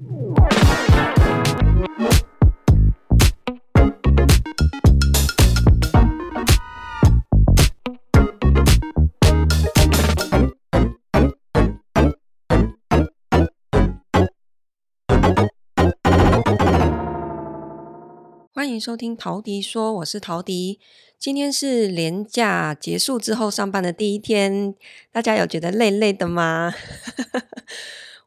欢迎收听陶迪说，我是陶迪。今天是连假结束之后上班的第一天，大家有觉得累累的吗？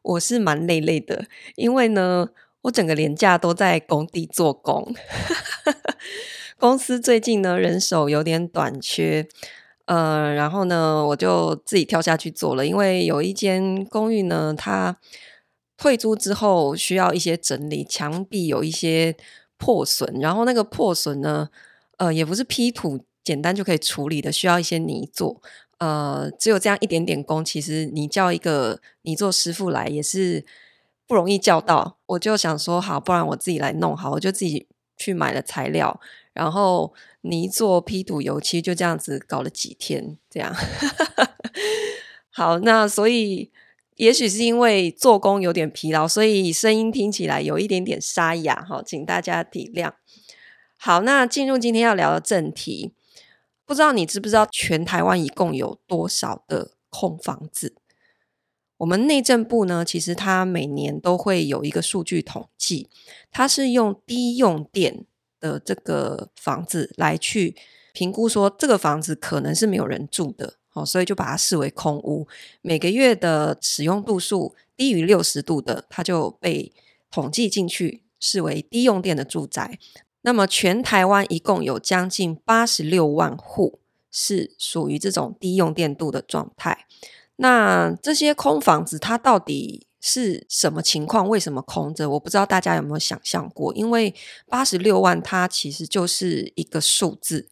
我是蛮累累的，因为呢，我整个连假都在工地做工。公司最近呢，人手有点短缺，呃，然后呢，我就自己跳下去做了，因为有一间公寓呢，它退租之后需要一些整理，墙壁有一些。破损，然后那个破损呢，呃，也不是 P 图简单就可以处理的，需要一些泥做。呃，只有这样一点点工，其实你叫一个你做师傅来也是不容易叫到。我就想说，好，不然我自己来弄好，我就自己去买了材料，然后泥作、P 图、油漆，就这样子搞了几天，这样。好，那所以。也许是因为做工有点疲劳，所以声音听起来有一点点沙哑，哈，请大家体谅。好，那进入今天要聊的正题，不知道你知不知道全台湾一共有多少的空房子？我们内政部呢，其实它每年都会有一个数据统计，它是用低用电的这个房子来去评估，说这个房子可能是没有人住的。哦，所以就把它视为空屋，每个月的使用度数低于六十度的，它就被统计进去，视为低用电的住宅。那么全台湾一共有将近八十六万户是属于这种低用电度的状态。那这些空房子它到底是什么情况？为什么空着？我不知道大家有没有想象过？因为八十六万它其实就是一个数字，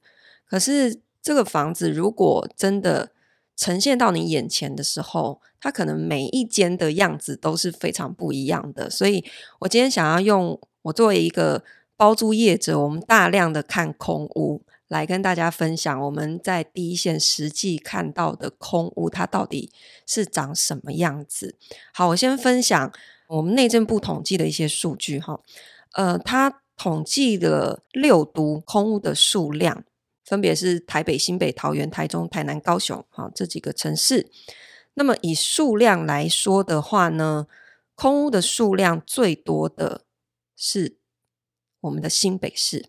可是。这个房子如果真的呈现到你眼前的时候，它可能每一间的样子都是非常不一样的。所以我今天想要用我作为一个包租业者，我们大量的看空屋，来跟大家分享我们在第一线实际看到的空屋，它到底是长什么样子。好，我先分享我们内政部统计的一些数据哈。呃，它统计的六都空屋的数量。分别是台北、新北、桃园、台中、台南、高雄，好，这几个城市。那么以数量来说的话呢，空屋的数量最多的是我们的新北市。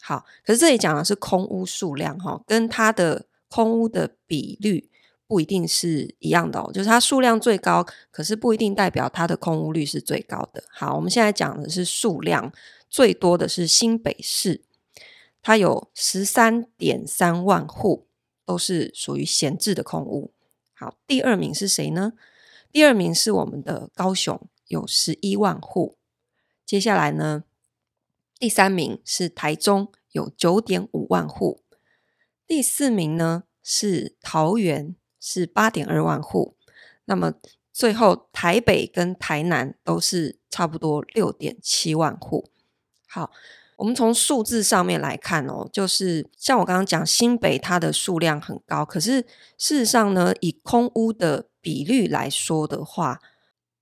好，可是这里讲的是空屋数量哈，跟它的空屋的比率不一定是一样的哦。就是它数量最高，可是不一定代表它的空屋率是最高的。好，我们现在讲的是数量最多的是新北市。它有十三点三万户，都是属于闲置的空屋。好，第二名是谁呢？第二名是我们的高雄，有十一万户。接下来呢，第三名是台中，有九点五万户。第四名呢是桃园，是八点二万户。那么最后台北跟台南都是差不多六点七万户。好。我们从数字上面来看哦，就是像我刚刚讲，新北它的数量很高，可是事实上呢，以空屋的比率来说的话，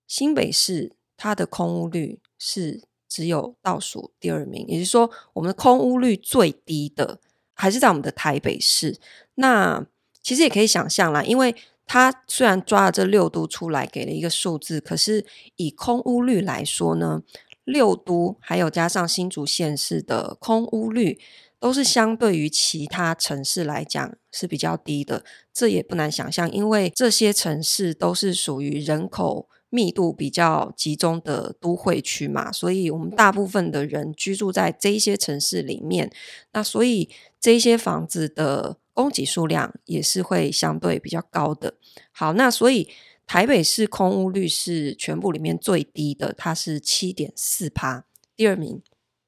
新北市它的空屋率是只有倒数第二名，也就是说，我们的空屋率最低的还是在我们的台北市。那其实也可以想象啦，因为它虽然抓了这六都出来给了一个数字，可是以空屋率来说呢，六都还有加上新竹县市的空屋率，都是相对于其他城市来讲是比较低的。这也不难想象，因为这些城市都是属于人口密度比较集中的都会区嘛，所以我们大部分的人居住在这些城市里面，那所以这些房子的供给数量也是会相对比较高的。好，那所以。台北市空屋率是全部里面最低的，它是七点四趴。第二名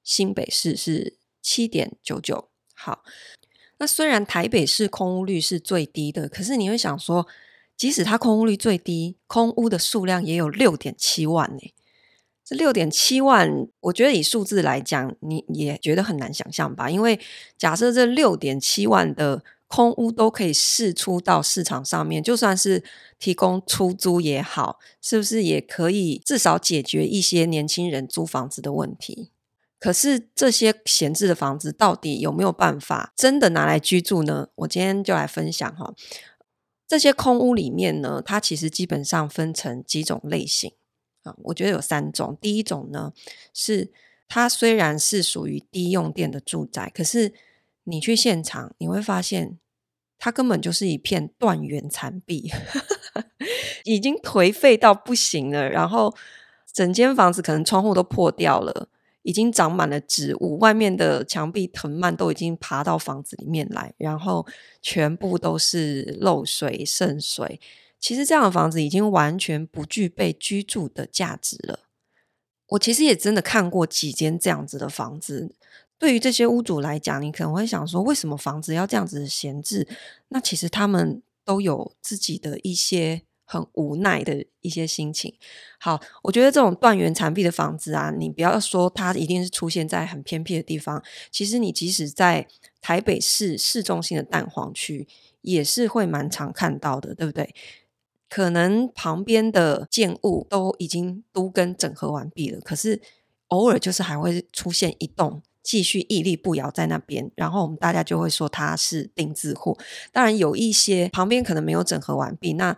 新北市是七点九九。好，那虽然台北市空屋率是最低的，可是你会想说，即使它空屋率最低，空屋的数量也有六点七万呢。这六点七万，我觉得以数字来讲，你也觉得很难想象吧？因为假设这六点七万的空屋都可以释出到市场上面，就算是提供出租也好，是不是也可以至少解决一些年轻人租房子的问题？可是这些闲置的房子到底有没有办法真的拿来居住呢？我今天就来分享哈，这些空屋里面呢，它其实基本上分成几种类型啊，我觉得有三种。第一种呢，是它虽然是属于低用电的住宅，可是你去现场你会发现，它根本就是一片断垣残壁，已经颓废到不行了。然后整间房子可能窗户都破掉了。已经长满了植物，外面的墙壁藤蔓都已经爬到房子里面来，然后全部都是漏水渗水。其实这样的房子已经完全不具备居住的价值了。我其实也真的看过几间这样子的房子。对于这些屋主来讲，你可能会想说，为什么房子要这样子闲置？那其实他们都有自己的一些。很无奈的一些心情。好，我觉得这种断垣残壁的房子啊，你不要说它一定是出现在很偏僻的地方，其实你即使在台北市市中心的蛋黄区，也是会蛮常看到的，对不对？可能旁边的建物都已经都跟整合完毕了，可是偶尔就是还会出现一栋继续屹立不摇在那边，然后我们大家就会说它是钉子户。当然有一些旁边可能没有整合完毕，那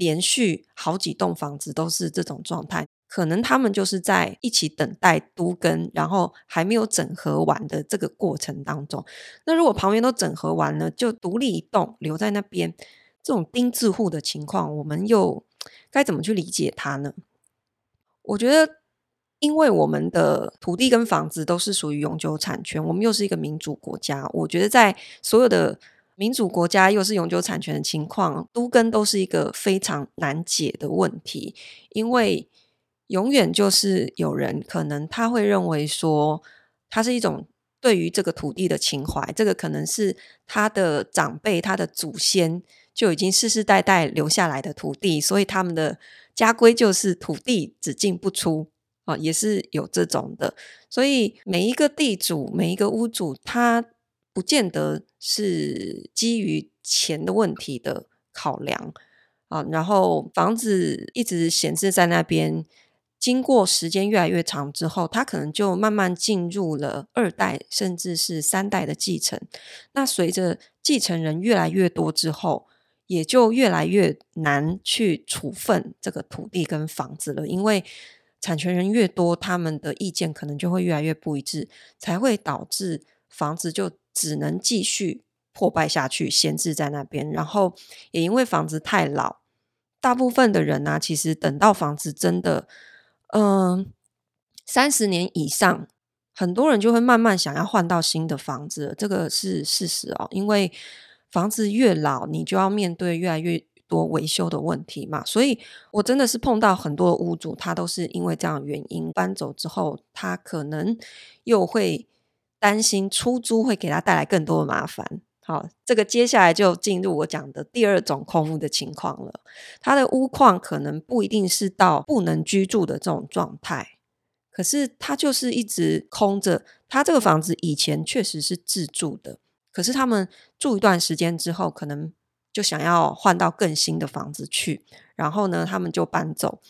连续好几栋房子都是这种状态，可能他们就是在一起等待都更，然后还没有整合完的这个过程当中。那如果旁边都整合完了，就独立一栋留在那边，这种钉子户的情况，我们又该怎么去理解它呢？我觉得，因为我们的土地跟房子都是属于永久产权，我们又是一个民主国家，我觉得在所有的民主国家又是永久产权的情况，都更都是一个非常难解的问题，因为永远就是有人可能他会认为说，它是一种对于这个土地的情怀，这个可能是他的长辈、他的祖先就已经世世代代留下来的土地，所以他们的家规就是土地只进不出啊，也是有这种的，所以每一个地主、每一个屋主，他。不见得是基于钱的问题的考量啊，然后房子一直闲置在那边，经过时间越来越长之后，它可能就慢慢进入了二代甚至是三代的继承。那随着继承人越来越多之后，也就越来越难去处分这个土地跟房子了，因为产权人越多，他们的意见可能就会越来越不一致，才会导致房子就。只能继续破败下去，闲置在那边。然后也因为房子太老，大部分的人呢、其实等到房子真的，嗯，三十年以上，很多人就会慢慢想要换到新的房子。这个是事实哦，因为房子越老，你就要面对越来越多维修的问题嘛。所以我真的是碰到很多屋主，他都是因为这样原因搬走之后，他可能又会。担心出租会给他带来更多的麻烦。好，这个接下来就进入我讲的第二种空屋的情况了。他的屋况可能不一定是到不能居住的这种状态，可是他就是一直空着。他这个房子以前确实是自住的，可是他们住一段时间之后，可能就想要换到更新的房子去，然后呢，他们就搬走。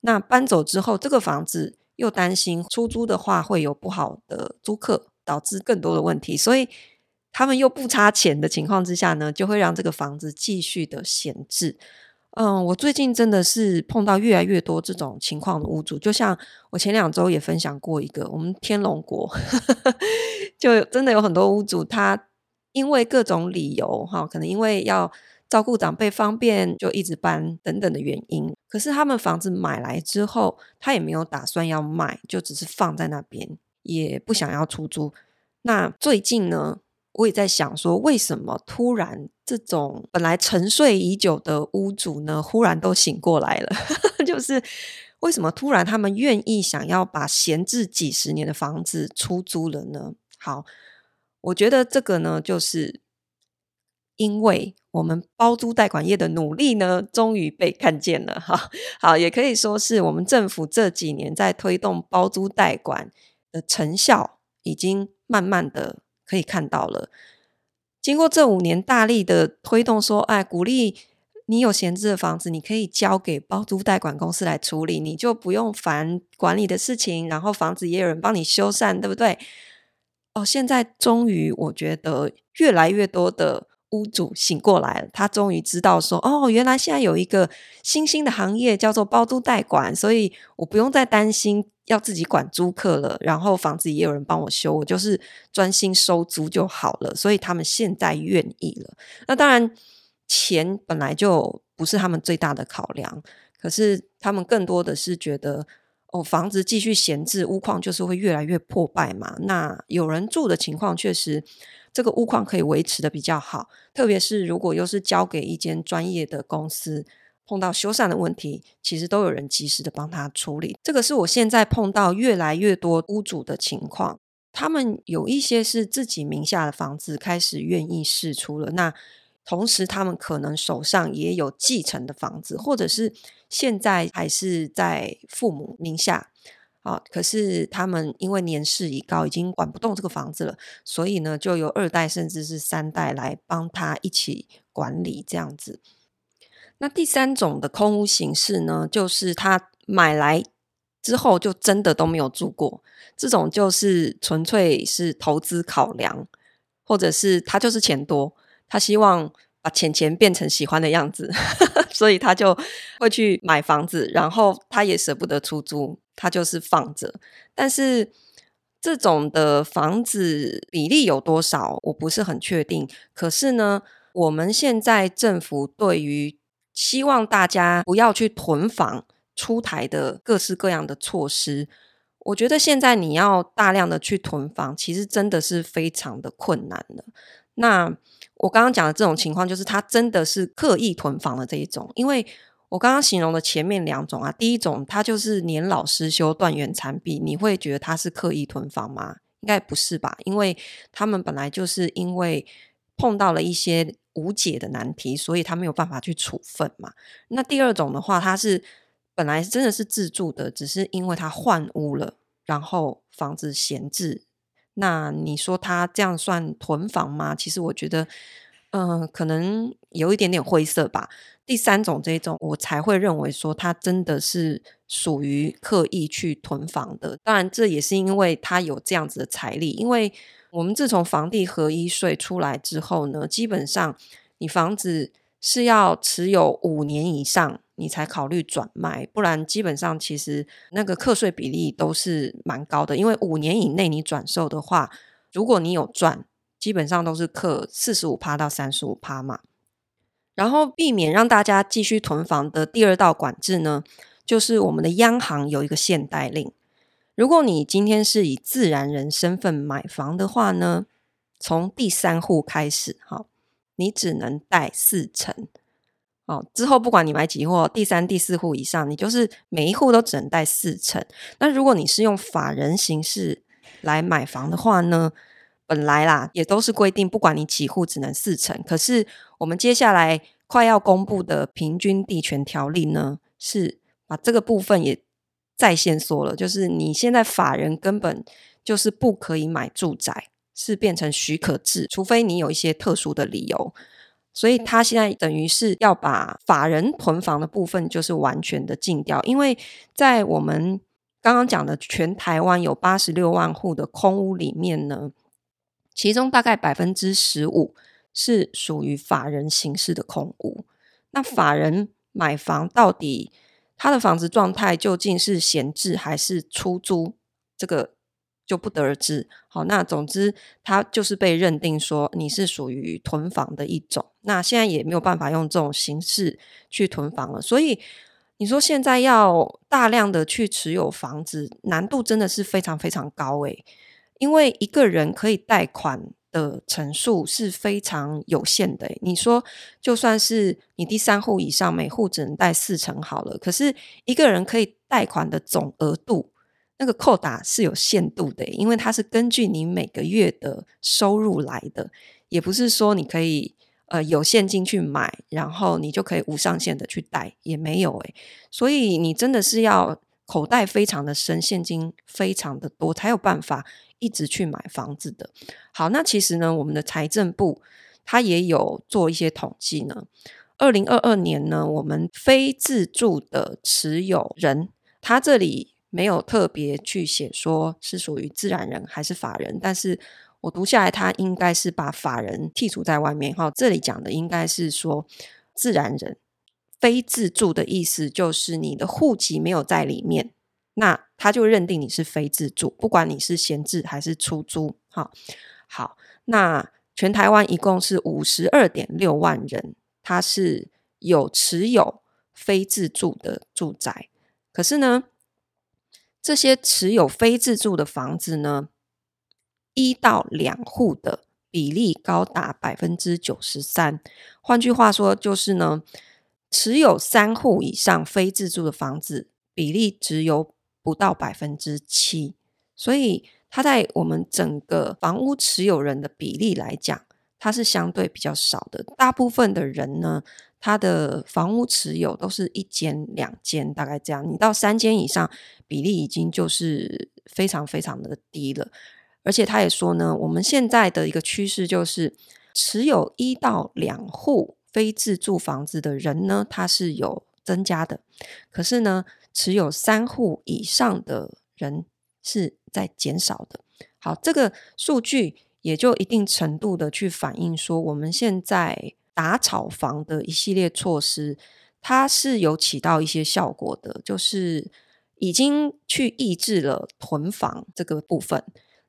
那搬走之后，这个房子又担心出租的话会有不好的租客。导致更多的问题，所以他们又不差钱的情况之下呢，就会让这个房子继续的闲置。嗯，我最近真的是碰到越来越多这种情况的屋主，就像我前两周也分享过一个，我们天龙国 就真的有很多屋主，他因为各种理由哈，可能因为要照顾长辈方便，就一直搬等等的原因。可是他们房子买来之后，他也没有打算要卖，就只是放在那边。也不想要出租。那最近呢，我也在想说，为什么突然这种本来沉睡已久的屋主呢，忽然都醒过来了？就是为什么突然他们愿意想要把闲置几十年的房子出租了呢？好，我觉得这个呢，就是因为我们包租代管业的努力呢，终于被看见了。哈，好，也可以说是我们政府这几年在推动包租代管的成效已经慢慢的可以看到了，经过这五年大力的推动，说，哎，鼓励你有闲置的房子，你可以交给包租代管公司来处理，你就不用烦管理的事情，然后房子也有人帮你修缮，对不对？哦，现在终于，我觉得越来越多的屋主醒过来了，他终于知道说，哦，原来现在有一个新兴的行业叫做包租代管，所以我不用再担心要自己管租客了，然后房子也有人帮我修，我就是专心收租就好了。所以他们现在愿意了。那当然，钱本来就不是他们最大的考量，可是他们更多的是觉得。哦，房子继续闲置，屋况就是会越来越破败嘛。那有人住的情况，确实这个屋况可以维持的比较好。特别是如果又是交给一间专业的公司，碰到修缮的问题，其实都有人及时的帮他处理。这个是我现在碰到越来越多屋主的情况。他们有一些是自己名下的房子，开始愿意释出了。那同时，他们可能手上也有继承的房子，或者是现在还是在父母名下啊。可是他们因为年事已高，已经管不动这个房子了，所以呢，就由二代甚至是三代来帮他一起管理这样子。那第三种的空屋形式呢，就是他买来之后就真的都没有住过，这种就是纯粹是投资考量，或者是他就是钱多。他希望把钱钱变成喜欢的样子，所以他就会去买房子，然后他也舍不得出租，他就是放着。但是这种的房子比例有多少，我不是很确定。可是呢，我们现在政府对于希望大家不要去囤房出台的各式各样的措施，我觉得现在你要大量的去囤房，其实真的是非常的困难的。那我刚刚讲的这种情况，就是他真的是刻意囤房的这一种。因为我刚刚形容的前面两种啊，第一种他就是年老失修、断垣残壁，你会觉得他是刻意囤房吗？应该不是吧？因为他们本来就是因为碰到了一些无解的难题，所以他没有办法去处分嘛。那第二种的话，他是本来真的是自住的，只是因为他换屋了，然后房子闲置。那你说他这样算囤房吗？其实我觉得，嗯、可能有一点点灰色吧。第三种这种，我才会认为说他真的是属于刻意去囤房的。当然，这也是因为他有这样子的财力。因为我们自从房地合一税出来之后呢，基本上你房子是要持有五年以上。你才考虑转卖，不然基本上其实那个课税比例都是蛮高的。因为五年以内你转售的话，如果你有赚，基本上都是课四十五趴到三十五趴嘛。然后避免让大家继续囤房的第二道管制呢，就是我们的央行有一个限贷令。如果你今天是以自然人身份买房的话呢，从第三户开始，哈，你只能贷四成。哦，之后不管你买几户，第三、第四户以上，你就是每一户都只能贷四成。那如果你是用法人形式来买房的话呢，本来啦也都是规定，不管你几户只能四成。可是我们接下来快要公布的平均地权条例呢，是把这个部分也再限缩了，就是你现在法人根本就是不可以买住宅，是变成许可制，除非你有一些特殊的理由。所以他现在等于是要把法人囤房的部分就是完全的禁掉，因为在我们刚刚讲的全台湾有八十六万户的空屋里面呢，其中大概百分之十五是属于法人形式的空屋。那法人买房到底他的房子状态究竟是闲置还是出租？这个。就不得而知。好，那总之，他就是被认定说你是属于囤房的一种。那现在也没有办法用这种形式去囤房了。所以你说现在要大量的去持有房子，难度真的是非常非常高诶。因为一个人可以贷款的成数是非常有限的。你说，就算是你第三户以上，每户只能贷四成好了，可是一个人可以贷款的总额度。那个扣打是有限度的，因为它是根据你每个月的收入来的，也不是说你可以呃有现金去买，然后你就可以无上限的去贷，也没有诶。所以你真的是要口袋非常的深，现金非常的多，才有办法一直去买房子的。好，那其实呢，我们的财政部他也有做一些统计呢。二零二二年呢，我们非自住的持有人，他这里没有特别去写说是属于自然人还是法人，但是我读下来，他应该是把法人剔除在外面。哈，这里讲的应该是说自然人。非自住的意思就是你的户籍没有在里面，那他就认定你是非自住，不管你是闲置还是出租。好，好，那全台湾一共是五十二点六万人，他是有持有非自住的住宅。可是呢，这些持有非自住的房子呢，一到两户的比例高达百分之九十三。换句话说，就是呢。持有三户以上非自住的房子比例只有不到百分之七，所以它在我们整个房屋持有人的比例来讲，它是相对比较少的。大部分的人呢，他的房屋持有都是一间、两间，大概这样。你到三间以上，比例已经就是非常非常的低了。而且他也说呢，我们现在的一个趋势就是持有一到两户。非自住房子的人呢，他是有增加的，可是呢，持有三户以上的人是在减少的。好，这个数据也就一定程度的去反映说，我们现在打炒房的一系列措施，它是有起到一些效果的，就是已经去抑制了囤房这个部分。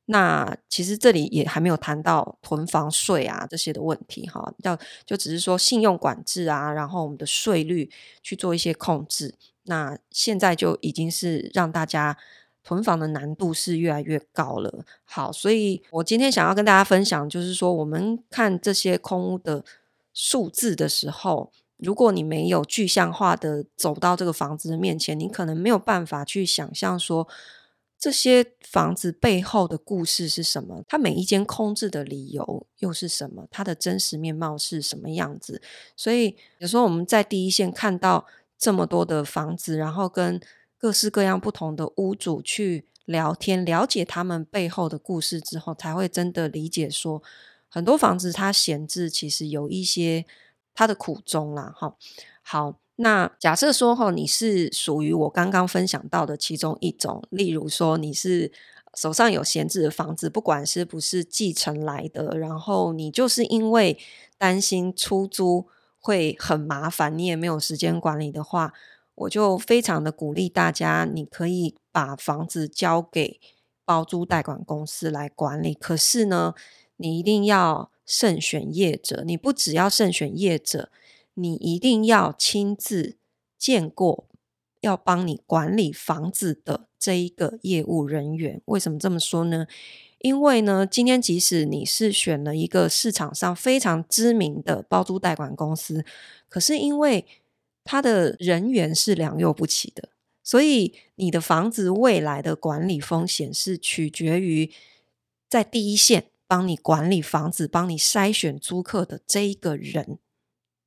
那其实这里也还没有谈到囤房税啊这些的问题哈，要就只是说信用管制啊，然后我们的税率去做一些控制。那现在就已经是让大家囤房的难度是越来越高了。好，所以我今天想要跟大家分享，就是说我们看这些空屋的数字的时候，如果你没有具象化的走到这个房子的面前，你可能没有办法去想象说。这些房子背后的故事是什么？它每一间空置的理由又是什么？它的真实面貌是什么样子？所以有时候我们在第一线看到这么多的房子，然后跟各式各样不同的屋主去聊天，了解他们背后的故事之后，才会真的理解说，很多房子它闲置其实有一些它的苦衷啦。哈，好。那假设说哈，你是属于我刚刚分享到的其中一种，例如说你是手上有闲置的房子，不管是不是继承来的，然后你就是因为担心出租会很麻烦，你也没有时间管理的话，我就非常的鼓励大家，你可以把房子交给包租代管公司来管理。可是呢，你一定要慎选业者，你不只要慎选业者。你一定要亲自见过要帮你管理房子的这一个业务人员。为什么这么说呢？因为呢，今天即使你是选了一个市场上非常知名的包租代管公司，可是因为他的人员是良莠不齐的，所以你的房子未来的管理风险是取决于在第一线帮你管理房子、帮你筛选租客的这一个人。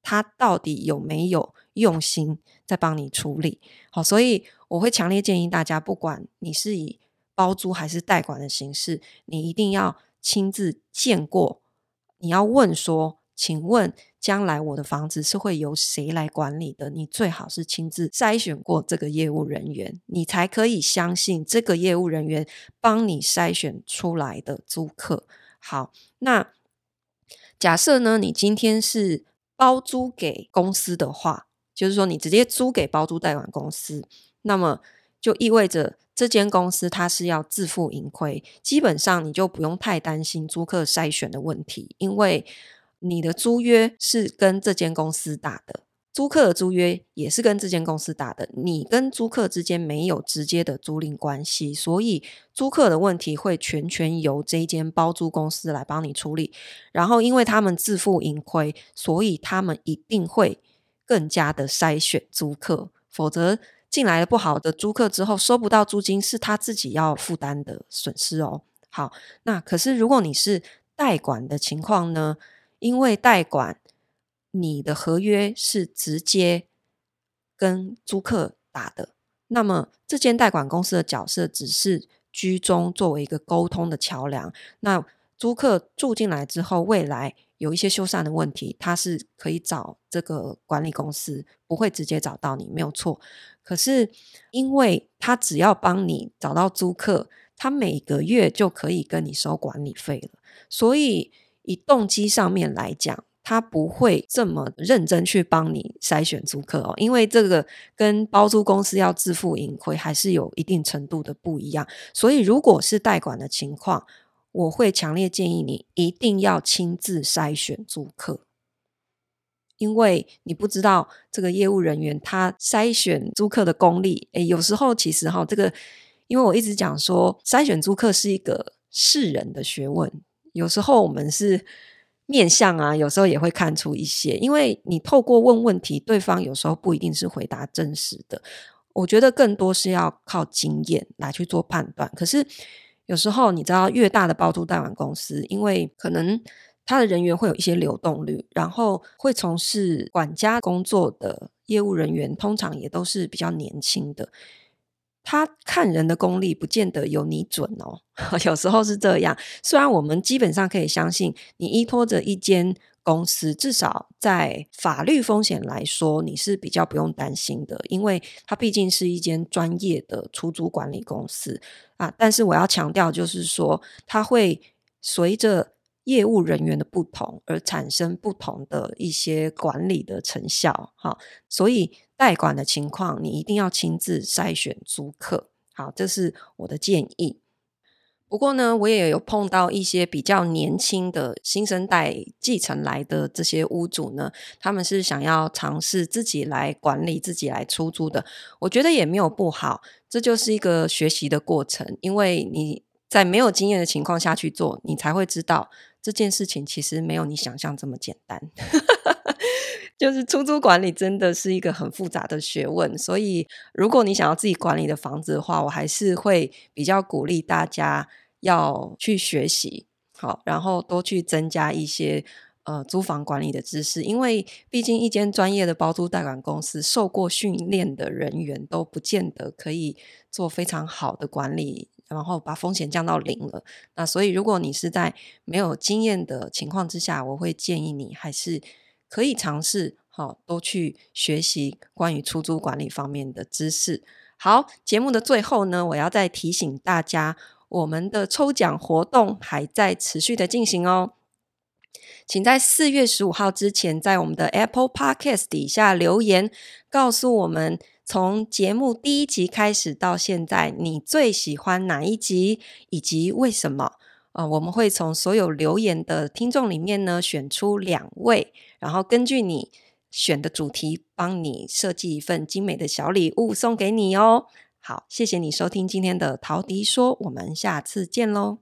他到底有没有用心在帮你处理？好，所以我会强烈建议大家，不管你是以包租还是代管的形式，你一定要亲自见过。你要问说：“请问将来我的房子是会由谁来管理的？”你最好是亲自筛选过这个业务人员，你才可以相信这个业务人员帮你筛选出来的租客。好，那假设呢，你今天是。包租给公司的话，就是说你直接租给包租代管公司，那么就意味着这间公司它是要自负盈亏，基本上你就不用太担心租客筛选的问题，因为你的租约是跟这间公司打的。租客的租约也是跟这间公司打的，你跟租客之间没有直接的租赁关系，所以租客的问题会全权由这一间包租公司来帮你处理。然后，因为他们自负盈亏，所以他们一定会更加的筛选租客，否则进来了不好的租客之后收不到租金，是他自己要负担的损失哦。好，那可是如果你是代管的情况呢？因为代管。你的合约是直接跟租客打的，那么这间代管公司的角色只是居中作为一个沟通的桥梁。那租客住进来之后，未来有一些修缮的问题，他是可以找这个管理公司，不会直接找到你，没有错。可是因为他只要帮你找到租客，他每个月就可以跟你收管理费了，所以以动机上面来讲，他不会这么认真去帮你筛选租客哦，因为这个跟包租公司要自负盈亏还是有一定程度的不一样。所以如果是代管的情况，我会强烈建议你一定要亲自筛选租客，因为你不知道这个业务人员他筛选租客的功力。诶，有时候其实哈，这个因为我一直讲说，筛选租客是一个世人的学问。有时候我们是面相啊，有时候也会看出一些，因为你透过问问题，对方有时候不一定是回答真实的。我觉得更多是要靠经验来去做判断。可是。有时候你知道，越大的包租代管公司，因为可能他的人员会有一些流动率，然后会从事管家工作的业务人员，通常也都是比较年轻的。他看人的功力不见得有你准哦，有时候是这样。虽然我们基本上可以相信，你依托着一间。公司至少在法律风险来说，你是比较不用担心的，因为它毕竟是一间专业的出租管理公司啊。但是我要强调，就是说它会随着业务人员的不同而产生不同的一些管理的成效。好，所以代管的情况，你一定要亲自筛选租客。好，这是我的建议。不过呢，我也有碰到一些比较年轻的新生代继承来的这些屋主呢，他们是想要尝试自己来管理、自己来出租的。我觉得也没有不好，这就是一个学习的过程。因为你在没有经验的情况下去做，你才会知道这件事情其实没有你想象这么简单。就是出租管理真的是一个很复杂的学问，所以如果你想要自己管理的房子的话，我还是会比较鼓励大家要去学习，好，然后多去增加一些呃租房管理的知识，因为毕竟一间专业的包租代管公司，受过训练的人员都不见得可以做非常好的管理，然后把风险降到零了。那所以如果你是在没有经验的情况之下，我会建议你还是。可以尝试，好，多去学习关于出租管理方面的知识。好，节目的最后呢，我要再提醒大家，我们的抽奖活动还在持续的进行哦。请在四月十五号之前，在我们的 Apple Podcast 底下留言，告诉我们从节目第一集开始到现在，你最喜欢哪一集，以及为什么。呃，我们会从所有留言的听众里面呢，选出两位，然后根据你选的主题，帮你设计一份精美的小礼物送给你哦。好，谢谢你收听今天的陶迪说，我们下次见喽。